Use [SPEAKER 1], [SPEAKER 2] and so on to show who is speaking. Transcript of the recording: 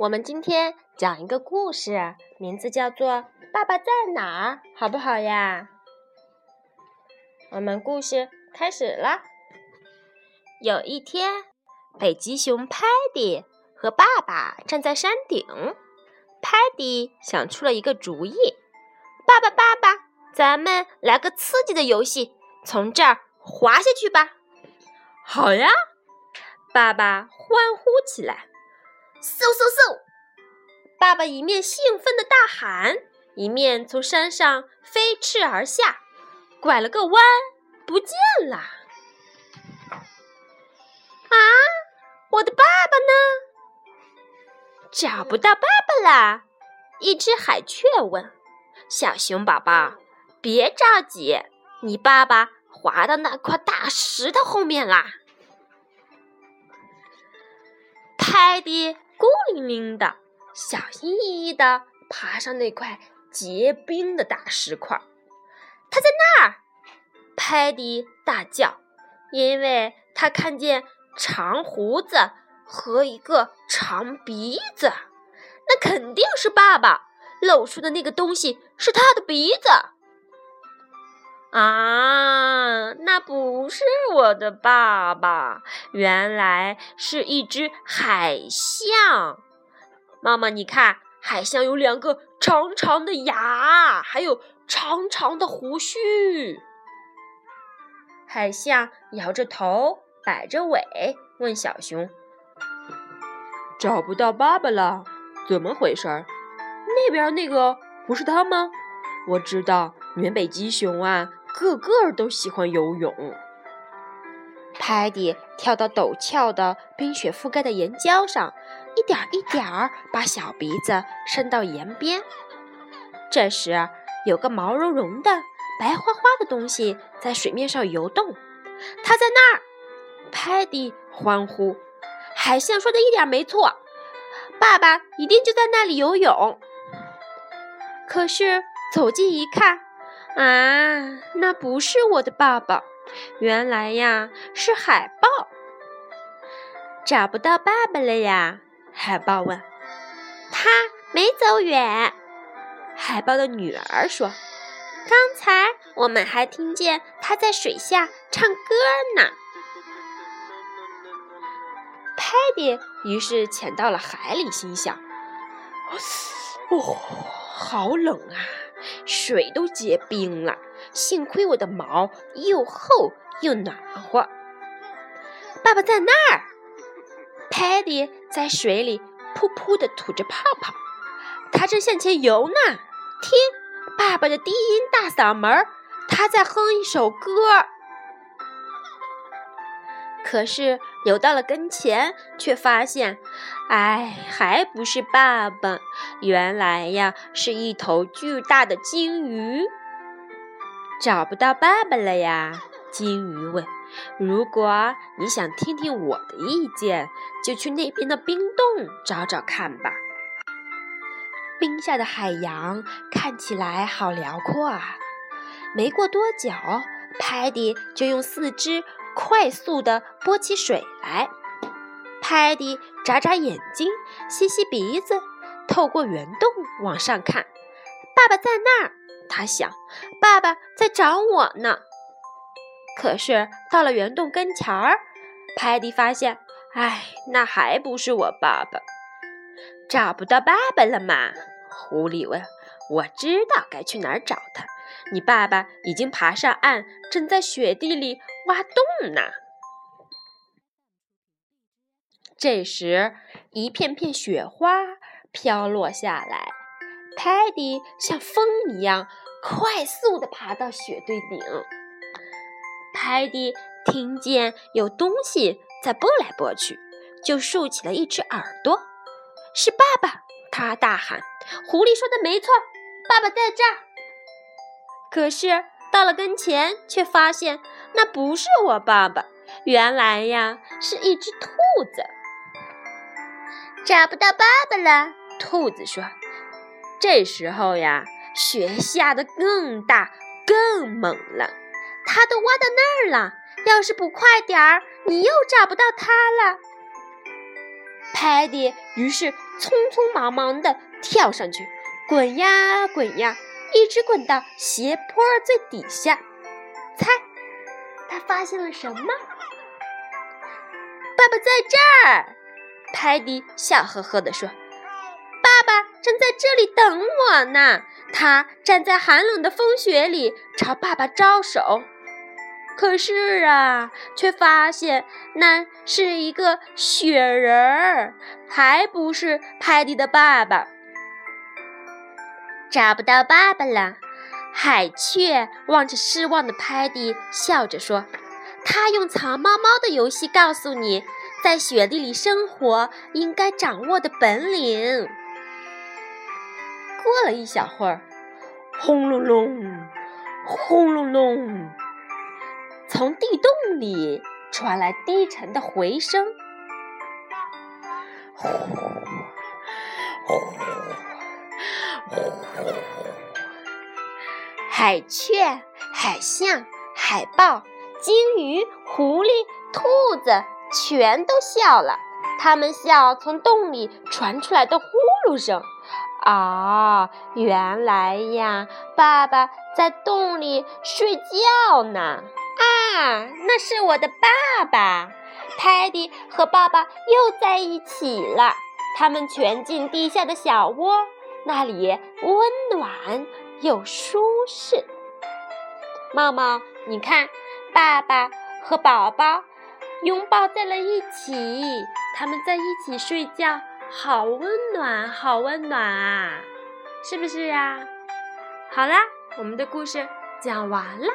[SPEAKER 1] 我们今天讲一个故事，名字叫做《爸爸在哪儿》，好不好呀？我们故事开始了。有一天，北极熊派迪和爸爸站在山顶派迪想出了一个主意：“爸爸，爸爸，咱们来个刺激的游戏，从这儿滑下去吧！”“
[SPEAKER 2] 好呀！”
[SPEAKER 1] 爸爸欢呼起来。嗖嗖嗖！爸爸一面兴奋的大喊，一面从山上飞驰而下，拐了个弯，不见了。啊，我的爸爸呢？找不到爸爸啦！一只海雀问：“小熊宝宝，别着急，你爸爸滑到那块大石头后面啦。”拍的。孤零零的，小心翼翼的爬上那块结冰的大石块。他在那儿，拍迪大叫，因为他看见长胡子和一个长鼻子，那肯定是爸爸露出的那个东西是他的鼻子。啊，那不是我的爸爸，原来是一只海象。妈妈，你看，海象有两个长长的牙，还有长长的胡须。海象摇着头，摆着尾，问小熊：“
[SPEAKER 2] 找不到爸爸了，怎么回事？那边那个不是他吗？我知道，原北极熊啊。”个个都喜欢游泳。
[SPEAKER 1] 泰迪跳到陡峭的冰雪覆盖的岩礁上，一点一点儿把小鼻子伸到岩边。这时，有个毛茸茸的、白花花的东西在水面上游动。它在那儿！泰迪欢呼：“海象说的一点没错，爸爸一定就在那里游泳。”可是走近一看。啊，那不是我的爸爸，原来呀是海豹。找不到爸爸了呀？海豹问。他没走远。海豹的女儿说：“刚才我们还听见他在水下唱歌呢。” Paddy 于是潜到了海里，心想：“ 哦，好冷啊！”水都结冰了，幸亏我的毛又厚又暖和。爸爸在那儿，Paddy 在水里噗噗地吐着泡泡，他正向前游呢。听，爸爸的低音大嗓门，他在哼一首歌。可是游到了跟前，却发现，哎，还不是爸爸。原来呀，是一头巨大的鲸鱼。找不到爸爸了呀？鲸鱼问。如果你想听听我的意见，就去那边的冰洞找找看吧。冰下的海洋看起来好辽阔啊！没过多久，派迪就用四肢。快速地拨起水来，派迪眨眨眼睛，吸吸鼻子，透过圆洞往上看。爸爸在那儿，他想，爸爸在找我呢。可是到了圆洞跟前儿，派迪发现，哎，那还不是我爸爸。找不到爸爸了吗？狐狸问。我知道该去哪儿找他。你爸爸已经爬上岸，正在雪地里挖洞呢。这时，一片片雪花飘落下来，泰迪像风一样快速地爬到雪堆顶。泰迪听见有东西在拨来拨去，就竖起了一只耳朵。是爸爸！他大喊：“狐狸说的没错，爸爸在这儿。”可是到了跟前，却发现那不是我爸爸，原来呀是一只兔子。找不到爸爸了，兔子说。这时候呀，雪下的更大、更猛了，它都挖到那儿了。要是不快点儿，你又找不到它了。派迪于是匆匆忙忙地跳上去，滚呀滚呀，一直滚到斜坡最底下。猜，他发现了什么？爸爸在这儿。泰迪笑呵呵地说：“爸爸正在这里等我呢。”他站在寒冷的风雪里，朝爸爸招手。可是啊，却发现那是一个雪人儿，还不是派迪的爸爸。找不到爸爸了，海雀望着失望的派迪，笑着说：“他用藏猫猫的游戏告诉你，在雪地里生活应该掌握的本领。”过了一小会儿，轰隆隆，轰隆隆，从地洞里传来低沉的回声。呼，呼，呼，海雀、海象、海豹、鲸鱼、狐狸、兔子全都笑了。它们笑从洞里传出来的呼噜声。啊，原来呀，爸爸在洞里睡觉呢。啊，那是我的爸爸。泰迪和爸爸又在一起了。他们全进地下的小窝，那里温暖又舒适。茂茂，你看，爸爸和宝宝拥抱在了一起，他们在一起睡觉。好温暖，好温暖啊，是不是呀？好啦，我们的故事讲完了。